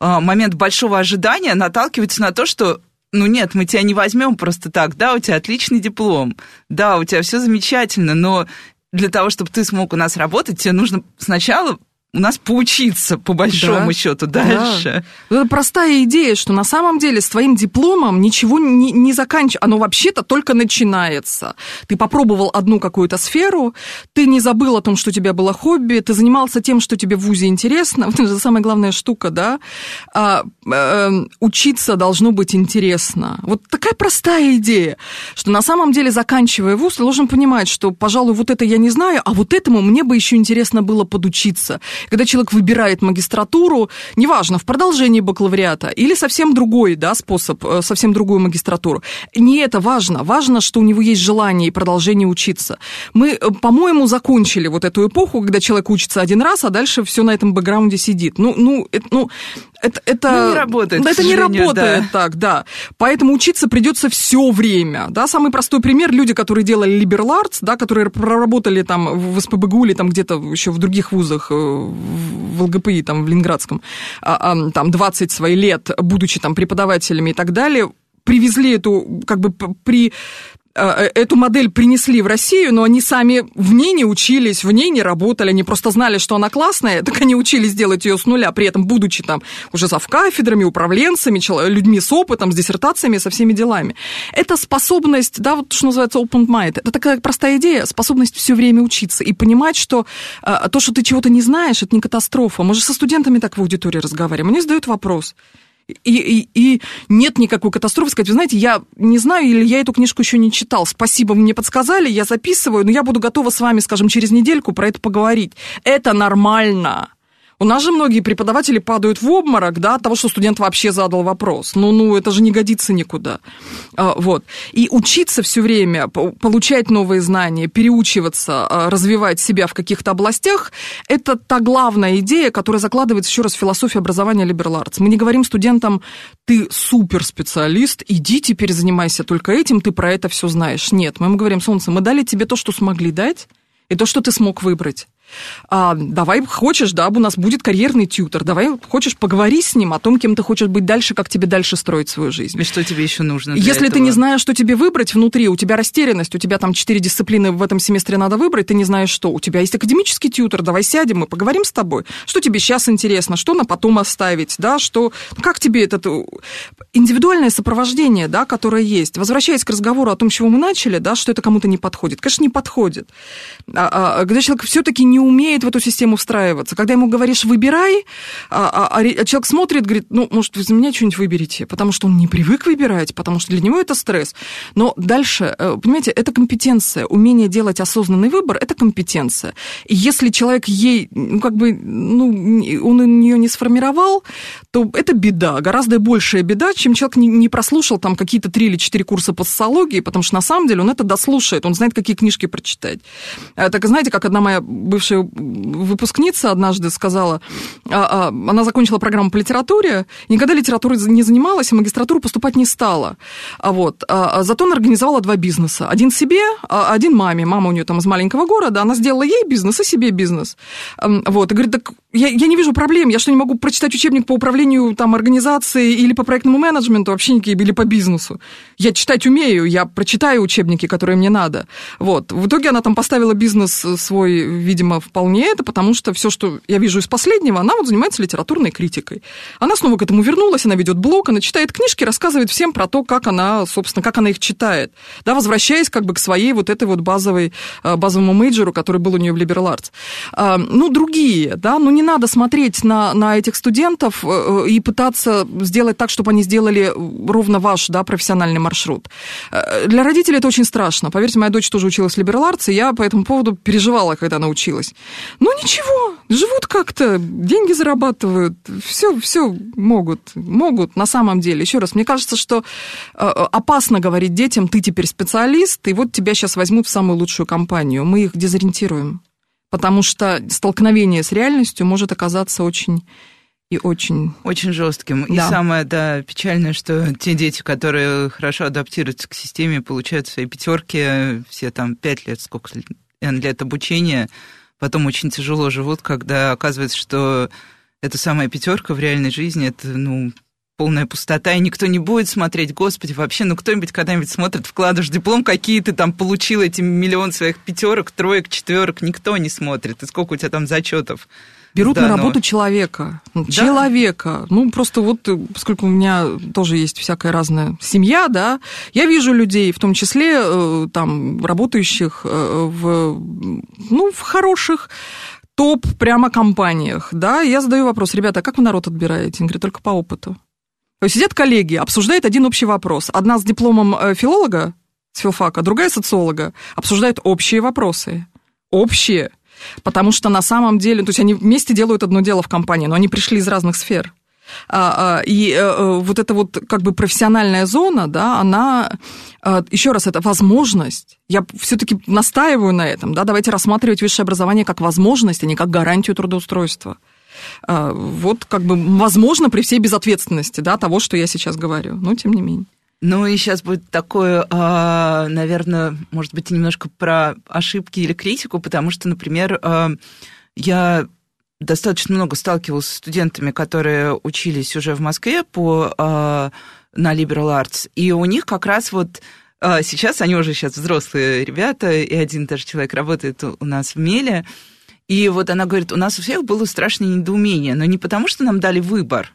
э, момент большого ожидания, наталкивается на то, что ну нет, мы тебя не возьмем просто так. Да, у тебя отличный диплом, да, у тебя все замечательно, но для того, чтобы ты смог у нас работать, тебе нужно сначала у нас поучиться, по большому да. счету, дальше. Да. Это простая идея, что на самом деле с твоим дипломом ничего не, не заканчивается. Оно вообще-то только начинается. Ты попробовал одну какую-то сферу, ты не забыл о том, что у тебя было хобби, ты занимался тем, что тебе в ВУЗе интересно. <laughs> Вот это же самая главная штука, да? А, э, учиться должно быть интересно. Вот такая простая идея, что на самом деле, заканчивая ВУЗ, ты должен понимать, что, пожалуй, вот это я не знаю, а вот этому мне бы еще интересно было подучиться. Когда человек выбирает магистратуру, неважно, в продолжении бакалавриата или совсем другой да, способ, э, совсем другую магистратуру, не это важно. Важно, что у него есть желание и продолжение учиться. Мы, э, по-моему, закончили вот эту эпоху, когда человек учится один раз, а дальше все на этом бэкграунде сидит. Ну, ну, это, ну это, это, ну, не работает. Это не работает да. так, да. Поэтому учиться придется все время. Да? Самый простой пример люди, которые делали liberal arts, да, которые проработали там в СПБГУ или там где-то еще в других вузах, э, в ЛГПИ, там в Ленинградском, а, а, там 20 своих лет, будучи там преподавателями и так далее, привезли эту, как бы при эту модель принесли в Россию, но они сами в ней не учились, в ней не работали, они просто знали, что она классная, так они учились делать ее с нуля, при этом будучи там уже кафедрами, управленцами, людьми с опытом, с диссертациями, со всеми делами. Это способность, да, вот что называется open mind, это такая простая идея, способность все время учиться и понимать, что а, то, что ты чего-то не знаешь, это не катастрофа. Мы же со студентами так в аудитории разговариваем, они задают вопрос – и, и, и нет никакой катастрофы сказать, вы знаете, я не знаю, или я эту книжку еще не читал. Спасибо, мне подсказали, я записываю, но я буду готова с вами, скажем, через недельку про это поговорить. Это нормально. У нас же многие преподаватели падают в обморок, да, от того, что студент вообще задал вопрос. Ну, ну, это же не годится никуда. А, вот. И учиться все время, получать новые знания, переучиваться, а, развивать себя в каких-то областях, это та главная идея, которая закладывается еще раз в философию образования liberal arts. Мы не говорим студентам, ты суперспециалист, иди теперь занимайся только этим, ты про это все знаешь. Нет, мы ему говорим, солнце, мы дали тебе то, что смогли дать, и то, что ты смог выбрать а, давай хочешь, да, у нас будет карьерный тьютер, давай хочешь поговори с ним о том, кем ты хочешь быть дальше, как тебе дальше строить свою жизнь. И что тебе еще нужно Если этого? ты не знаешь, что тебе выбрать внутри, у тебя растерянность, у тебя там четыре дисциплины в этом семестре надо выбрать, ты не знаешь что, у тебя есть академический тьютер, давай сядем, мы поговорим с тобой, что тебе сейчас интересно, что на потом оставить, да, что, как тебе это индивидуальное сопровождение, да, которое есть. Возвращаясь к разговору о том, чего мы начали, да, что это кому-то не подходит. Конечно, не подходит. А, а, когда человек все-таки не умеет в эту систему встраиваться. Когда ему говоришь «выбирай», а, а, а человек смотрит, говорит, ну, может, вы за меня что-нибудь выберете, потому что он не привык выбирать, потому что для него это стресс. Но дальше, э, понимаете, это компетенция. Умение делать осознанный выбор – это компетенция. И если человек ей, ну, как бы, ну, он ее не сформировал, то это беда, гораздо большая беда, чем человек не, не прослушал там какие-то три или четыре курса по социологии, потому что на самом деле он это дослушает, он знает, какие книжки прочитать. Э, так знаете, как одна моя бывшая выпускница однажды сказала, а, а, она закончила программу по литературе, никогда литературой не занималась, и магистратуру поступать не стала. А вот, а, зато она организовала два бизнеса. Один себе, один маме. Мама у нее там из маленького города, она сделала ей бизнес и себе бизнес. Вот, и говорит, так я, я не вижу проблем, я что, не могу прочитать учебник по управлению там организацией или по проектному менеджменту вообще никакие, или по бизнесу? Я читать умею, я прочитаю учебники, которые мне надо. Вот. В итоге она там поставила бизнес свой, видимо, вполне это, потому что все, что я вижу из последнего, она вот занимается литературной критикой. Она снова к этому вернулась, она ведет блог, она читает книжки, рассказывает всем про то, как она, собственно, как она их читает. Да, возвращаясь как бы к своей вот этой вот базовой, э, базовому мейджору, который был у нее в Liberal Arts. А, ну, другие, да, ну не надо смотреть на, на этих студентов э, и пытаться сделать так, чтобы они сделали ровно ваш, да, профессиональный маршрут. Э, для родителей это очень страшно. Поверьте, моя дочь тоже училась в Liberal Arts, и я по этому поводу переживала, когда она училась. Ну, ничего, живут как-то, деньги зарабатывают, все, все могут, могут на самом деле. Еще раз, мне кажется, что э, опасно говорить детям, ты теперь специалист, и вот тебя сейчас возьмут в самую лучшую компанию. Мы их дезориентируем, потому что столкновение с реальностью может оказаться очень и очень... Очень жестким. Да. И самое да, печальное, что те дети, которые хорошо адаптируются к системе, получают свои пятерки, все там пять лет, сколько лет обучения, потом очень тяжело живут, когда оказывается, что эта самая пятерка в реальной жизни это, ну, полная пустота, и никто не будет смотреть, господи, вообще, ну кто-нибудь когда-нибудь смотрит, вкладываешь диплом, какие ты там получил эти миллион своих пятерок, троек, четверок, никто не смотрит, и сколько у тебя там зачетов. Берут да, на работу но... человека. Да. Человека. Ну, просто вот, э, поскольку у меня тоже есть всякая разная семья, да, я вижу людей, в том числе э, там, работающих э, в, ну, в хороших топ прямо компаниях, да, я задаю вопрос, ребята, а как вы народ отбираете? Они говорят, только по опыту. То есть сидят коллеги, обсуждают один общий вопрос. Одна с дипломом филолога, с филфака, другая социолога, обсуждают общие вопросы. Общие. Потому что на самом деле, то есть они вместе делают одно дело в компании, но они пришли из разных сфер. А, а, и э, э, вот эта вот как бы профессиональная зона, да, она, э, еще раз, это возможность. Я все-таки настаиваю на этом, да, давайте рассматривать высшее образование как возможность, а не как гарантию трудоустройства. А, вот как бы возможно при всей безответственности, да, того, что я сейчас говорю, но тем не менее. Ну и сейчас будет такое, наверное, может быть, немножко про ошибки или критику, потому что, например, я достаточно много сталкивалась с студентами, которые учились уже в Москве по, э, на Liberal Arts, и у них как раз вот сейчас, они уже сейчас взрослые ребята, и один даже человек работает у нас в Меле, и вот она говорит, у нас у всех было страшное недоумение, но не потому, что нам дали выбор,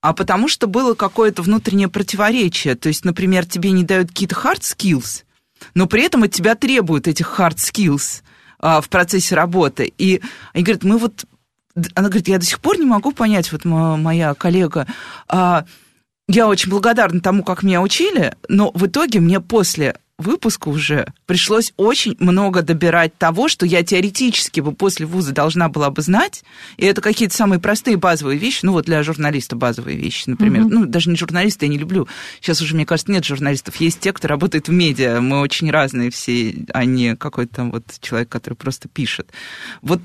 а потому что было какое-то внутреннее противоречие. То есть, например, тебе не дают какие-то hard skills, но при этом от тебя требуют этих hard skills а, в процессе работы. И они говорят, мы вот она говорит, я до сих пор не могу понять, вот моя коллега, а, я очень благодарна тому, как меня учили, но в итоге мне после выпуска уже пришлось очень много добирать того, что я теоретически бы после вуза должна была бы знать. И это какие-то самые простые базовые вещи, ну вот для журналиста базовые вещи, например. Mm-hmm. Ну, даже не журналисты, я не люблю. Сейчас уже, мне кажется, нет журналистов. Есть те, кто работает в медиа. Мы очень разные все, а не какой-то вот человек, который просто пишет. Вот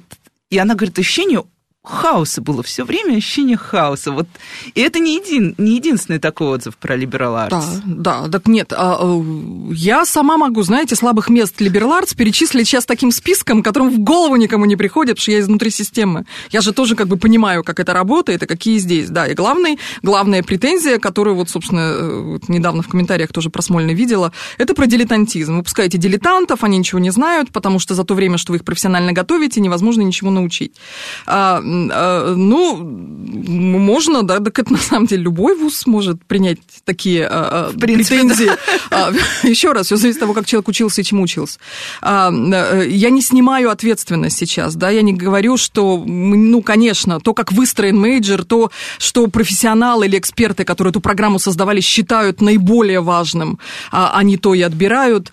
и она говорит, ощущение хаоса было все время, ощущение хаоса. Вот. И это не, един, не единственный такой отзыв про Liberal Arts. Да, да, так нет, а, э, я сама могу, знаете, слабых мест Liberal Arts перечислить сейчас таким списком, которым в голову никому не приходит, что я изнутри системы. Я же тоже как бы понимаю, как это работает и какие здесь, да. И главный, главная претензия, которую вот, собственно, э, недавно в комментариях тоже про Смольный видела, это про дилетантизм. Вы пускаете дилетантов, они ничего не знают, потому что за то время, что вы их профессионально готовите, невозможно ничего научить. А, Э, ну, можно, да, так это на самом деле любой вуз может принять такие э, э, принципе, претензии. Да. <laughs> Еще раз, все зависит от того, как человек учился и чему учился. А, я не снимаю ответственность сейчас, да, я не говорю, что, ну, конечно, то, как выстроен мейджор, то, что профессионалы или эксперты, которые эту программу создавали, считают наиболее важным, а они то и отбирают.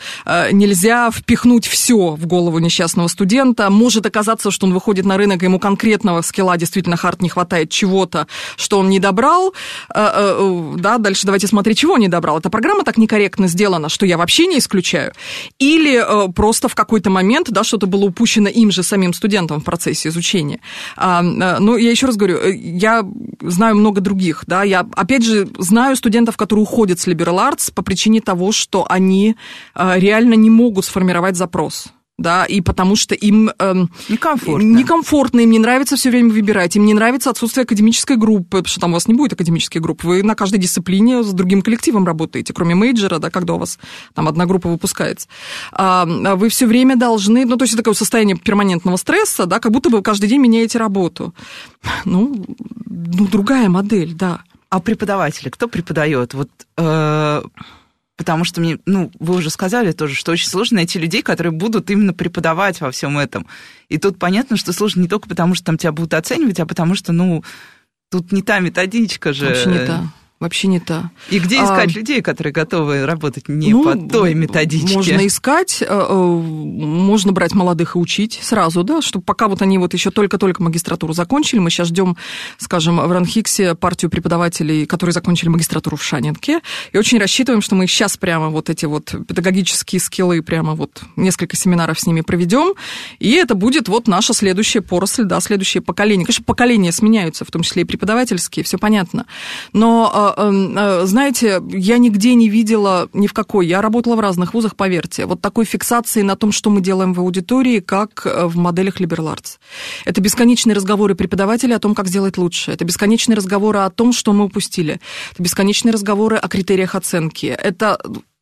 Нельзя впихнуть все в голову несчастного студента. Может оказаться, что он выходит на рынок, ему конкретного скилла действительно хард не хватает чего-то, что он не добрал, э, э, да, дальше давайте смотреть, чего он не добрал. Эта программа так некорректно сделана, что я вообще не исключаю. Или э, просто в какой-то момент, да, что-то было упущено им же самим студентам в процессе изучения. А, ну, я еще раз говорю, я знаю много других, да, я, опять же, знаю студентов, которые уходят с Liberal Arts по причине того, что они реально не могут сформировать запрос да, и потому что им эм, некомфортно. некомфортно, им не нравится все время выбирать, им не нравится отсутствие академической группы, потому что там у вас не будет академической группы, вы на каждой дисциплине с другим коллективом работаете, кроме мейджора, да, когда у вас там одна группа выпускается. А, а вы все время должны, ну, то есть это такое состояние перманентного стресса, да, как будто вы каждый день меняете работу. Ну, ну другая модель, да. А преподаватели, кто преподает? Вот э, потому что мне, ну, вы уже сказали тоже, что очень сложно найти людей, которые будут именно преподавать во всем этом. И тут понятно, что сложно не только потому, что там тебя будут оценивать, а потому что, ну, тут не та методичка же. Вообще не та вообще не та. И где искать а, людей, которые готовы работать не ну, по той методичке? Можно искать, э, э, можно брать молодых и учить сразу, да, чтобы пока вот они вот еще только-только магистратуру закончили, мы сейчас ждем, скажем, в Ранхиксе партию преподавателей, которые закончили магистратуру в Шанинке, и очень рассчитываем, что мы их сейчас прямо вот эти вот педагогические скиллы, прямо вот несколько семинаров с ними проведем, и это будет вот наша следующая поросль, да, следующее поколение. Конечно, поколения сменяются, в том числе и преподавательские, все понятно, но Эм, э, знаете, я нигде не видела ни в какой. Я работала в разных вузах, поверьте. Вот такой фиксации на том, что мы делаем в аудитории, как э, в моделях Arts. Это бесконечные разговоры преподавателей о том, как сделать лучше. Это бесконечные разговоры о том, что мы упустили. Это бесконечные разговоры о критериях оценки. Это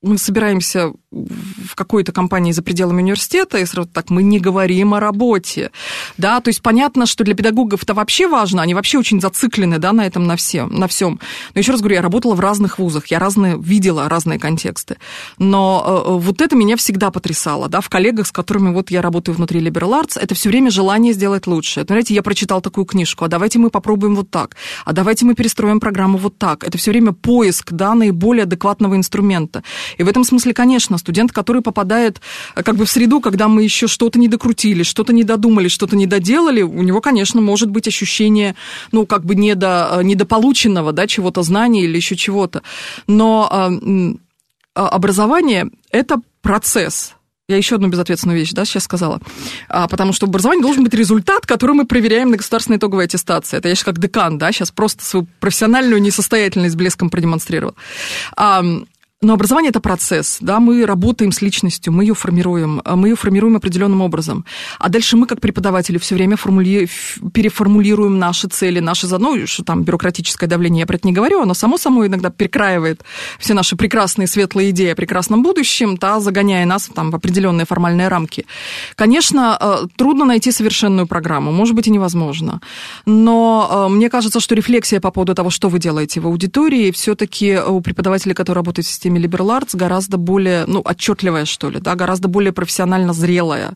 мы собираемся в какой-то компании за пределами университета, и сразу так, мы не говорим о работе, да, то есть понятно, что для педагогов это вообще важно, они вообще очень зациклены, да, на этом, на всем, на всем. Но еще раз говорю, я работала в разных вузах, я разные, видела разные контексты, но э, э, вот это меня всегда потрясало, да, в коллегах, с которыми вот я работаю внутри Liberal Arts, это все время желание сделать лучше. Знаете, я прочитал такую книжку, а давайте мы попробуем вот так, а давайте мы перестроим программу вот так. Это все время поиск, да, наиболее адекватного инструмента. И в этом смысле, конечно, Студент, который попадает э, как бы в среду, когда мы еще что-то не докрутили, что-то не додумали, что-то не доделали, у него, конечно, может быть ощущение, ну, как бы недо, недополученного, да, чего-то знания или еще чего-то. Но а, образование – это процесс, я еще одну безответственную вещь, да, сейчас сказала. А, потому что образование должен быть результат, который мы проверяем на государственной итоговой аттестации. Это я сейчас как декан, да, сейчас просто свою профессиональную несостоятельность блеском продемонстрировал. А, но образование это процесс, да, мы работаем с личностью, мы ее формируем, а мы ее формируем определенным образом. А дальше мы, как преподаватели, все время формули... переформулируем наши цели, наши ну, что там бюрократическое давление, я про это не говорю, оно само собой иногда перекраивает все наши прекрасные светлые идеи о прекрасном будущем, да, загоняя нас там в определенные формальные рамки. Конечно, э, трудно найти совершенную программу, может быть и невозможно. Но э, мне кажется, что рефлексия по поводу того, что вы делаете в аудитории, все-таки у преподавателей, которые работают в системе системе arts гораздо более, ну, отчетливая, что ли, да, гораздо более профессионально зрелая.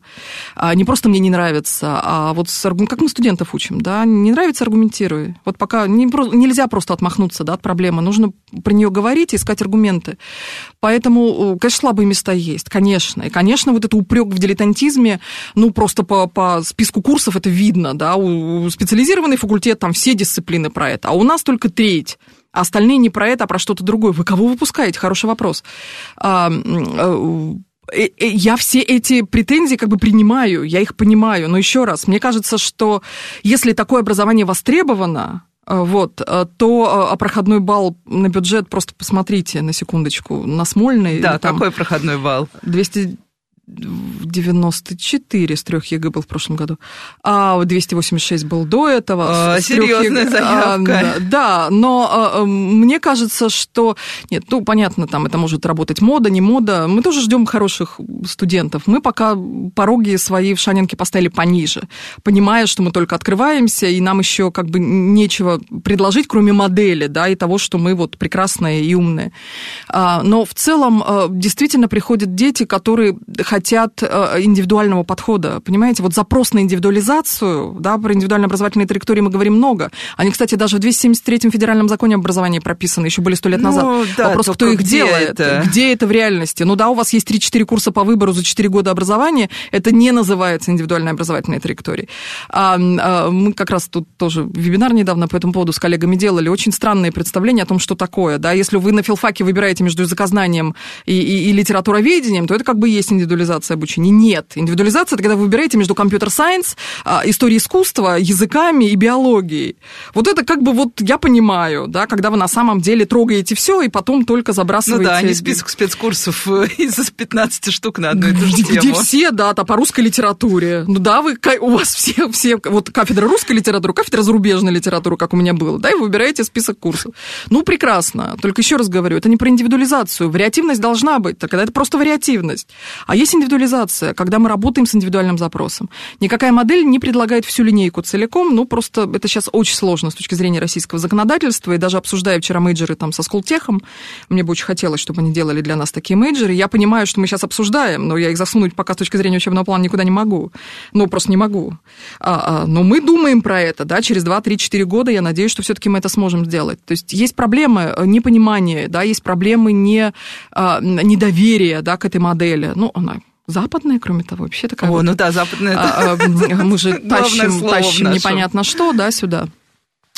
А, не просто мне не нравится, а вот с, как мы студентов учим, да, не нравится, аргументируй. Вот пока не, нельзя просто отмахнуться, да, от проблемы, нужно про нее говорить и искать аргументы. Поэтому, конечно, слабые места есть, конечно. И, конечно, вот это упрек в дилетантизме, ну, просто по, по списку курсов это видно, да, у специализированный факультет, там все дисциплины про это, а у нас только треть а остальные не про это, а про что-то другое. Вы кого выпускаете? Хороший вопрос. А, э, э, э, я все эти претензии как бы принимаю, я их понимаю, но еще раз, мне кажется, что если такое образование востребовано, вот, то а проходной балл на бюджет, просто посмотрите на секундочку, на Смольный. Да, там какой проходной балл? 294 с трех ЕГЭ был в прошлом году, а 286 был до этого. А, серьезная ЕГЭ. заявка. А, да, но а, мне кажется, что... Нет, ну, понятно, там это может работать мода, не мода. Мы тоже ждем хороших студентов. Мы пока пороги свои в Шанинке поставили пониже, понимая, что мы только открываемся, и нам еще как бы нечего предложить, кроме модели, да, и того, что мы вот прекрасные и умные. Но в целом действительно приходят дети, которые хотят э, индивидуального подхода, понимаете? Вот запрос на индивидуализацию, да, про индивидуальные образовательные траектории мы говорим много. Они, кстати, даже в 273-м федеральном законе образования прописаны, еще были сто лет назад. Ну, да, Вопрос, кто их делает, это? где это в реальности. Ну да, у вас есть 3-4 курса по выбору за 4 года образования, это не называется индивидуальной образовательной траекторией. А, а, мы как раз тут тоже вебинар недавно по этому поводу с коллегами делали, очень странные представления о том, что такое, да, если вы на филфаке выбираете между языкознанием и, и, и литературоведением, то это как бы есть индивидуальная индивидуализация обучения? Нет. Индивидуализация – это когда вы выбираете между компьютер-сайенс, историей искусства, языками и биологией. Вот это как бы вот я понимаю, да, когда вы на самом деле трогаете все и потом только забрасываете... Ну да, не список спецкурсов э, <laughs> из 15 штук на одну и ту же где, тему. Где все, да, там по русской литературе. Ну да, вы, у вас все, все, вот кафедра русской литературы, кафедра зарубежной литературы, как у меня было, да, и вы выбираете список курсов. Ну, прекрасно. Только еще раз говорю, это не про индивидуализацию. Вариативность должна быть, тогда это просто вариативность. А есть индивидуализация, когда мы работаем с индивидуальным запросом. Никакая модель не предлагает всю линейку целиком, ну, просто это сейчас очень сложно с точки зрения российского законодательства, и даже обсуждая вчера мейджеры там со Сколтехом, мне бы очень хотелось, чтобы они делали для нас такие мейджеры. Я понимаю, что мы сейчас обсуждаем, но я их засунуть пока с точки зрения учебного плана никуда не могу. Ну, просто не могу. А, а, но мы думаем про это, да, через 2, 3, 4 года, я надеюсь, что все-таки мы это сможем сделать. То есть есть проблемы э, непонимания, да, есть проблемы не, а, недоверия, да, к этой модели. Ну, она западная, кроме того, вообще такая. О, вот, ну да, западная. А, а, <laughs> мы же тащим, тащим непонятно что, да, сюда.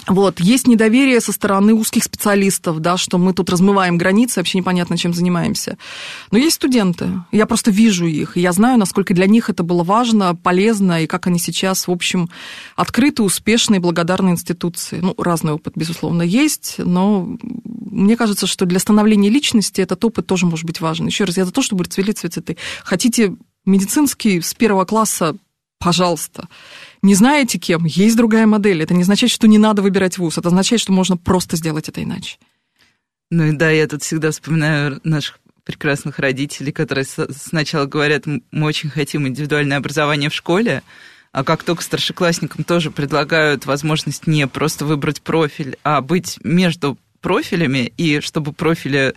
Вот, есть недоверие со стороны узких специалистов, да, что мы тут размываем границы, вообще непонятно, чем занимаемся. Но есть студенты, я просто вижу их, и я знаю, насколько для них это было важно, полезно, и как они сейчас, в общем, открыты, успешные, благодарные институции. Ну, разный опыт, безусловно, есть, но мне кажется, что для становления личности этот опыт тоже может быть важен. Еще раз, я за то, чтобы цвели цветы. Хотите медицинский с первого класса, пожалуйста. Не знаете кем, есть другая модель. Это не означает, что не надо выбирать вуз. Это означает, что можно просто сделать это иначе. Ну и да, я тут всегда вспоминаю наших прекрасных родителей, которые сначала говорят, мы очень хотим индивидуальное образование в школе, а как только старшеклассникам тоже предлагают возможность не просто выбрать профиль, а быть между профилями, и чтобы профили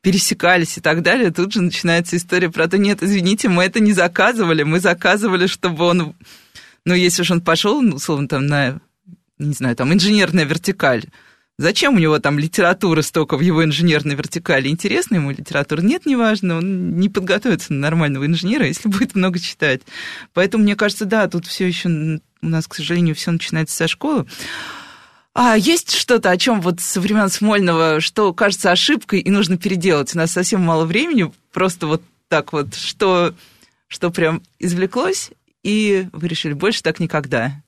пересекались и так далее, тут же начинается история про то, нет, извините, мы это не заказывали, мы заказывали, чтобы он ну, если уж он пошел, ну, условно, там на, не знаю, там инженерная вертикаль, Зачем у него там литература столько в его инженерной вертикали? Интересна ему литература? Нет, неважно, он не подготовится на нормального инженера, если будет много читать. Поэтому, мне кажется, да, тут все еще у нас, к сожалению, все начинается со школы. А есть что-то, о чем вот со времен Смольного, что кажется ошибкой и нужно переделать? У нас совсем мало времени, просто вот так вот, что, что прям извлеклось, и вы решили, больше так никогда.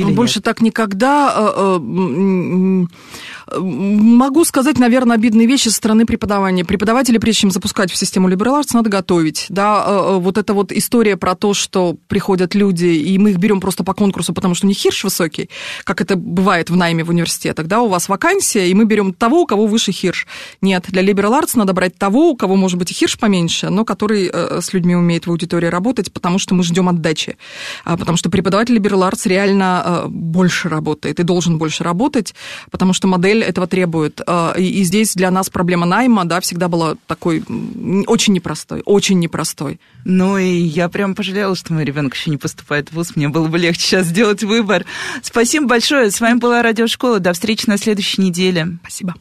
Или Больше нет? так никогда. Э, э, могу сказать, наверное, обидные вещи со стороны преподавания. Преподаватели, прежде чем запускать в систему Liberal Arts, надо готовить. Да, э, вот эта вот история про то, что приходят люди, и мы их берем просто по конкурсу, потому что у них хирш высокий, как это бывает в найме в университетах. Да, у вас вакансия, и мы берем того, у кого выше хирш. Нет, для Liberal Arts надо брать того, у кого, может быть, и хирш поменьше, но который с людьми умеет в аудитории работать, потому что мы ждем отдачи. А, потому что преподаватель Liberal Arts реально больше работает и должен больше работать, потому что модель этого требует. Э, и здесь для нас проблема найма, да, всегда была такой очень непростой, очень непростой. Ну и я прям пожалела, что мой ребенок еще не поступает в ВУЗ. Мне было бы легче сейчас сделать выбор. Спасибо большое. С вами была Радиошкола. До встречи на следующей неделе. Спасибо.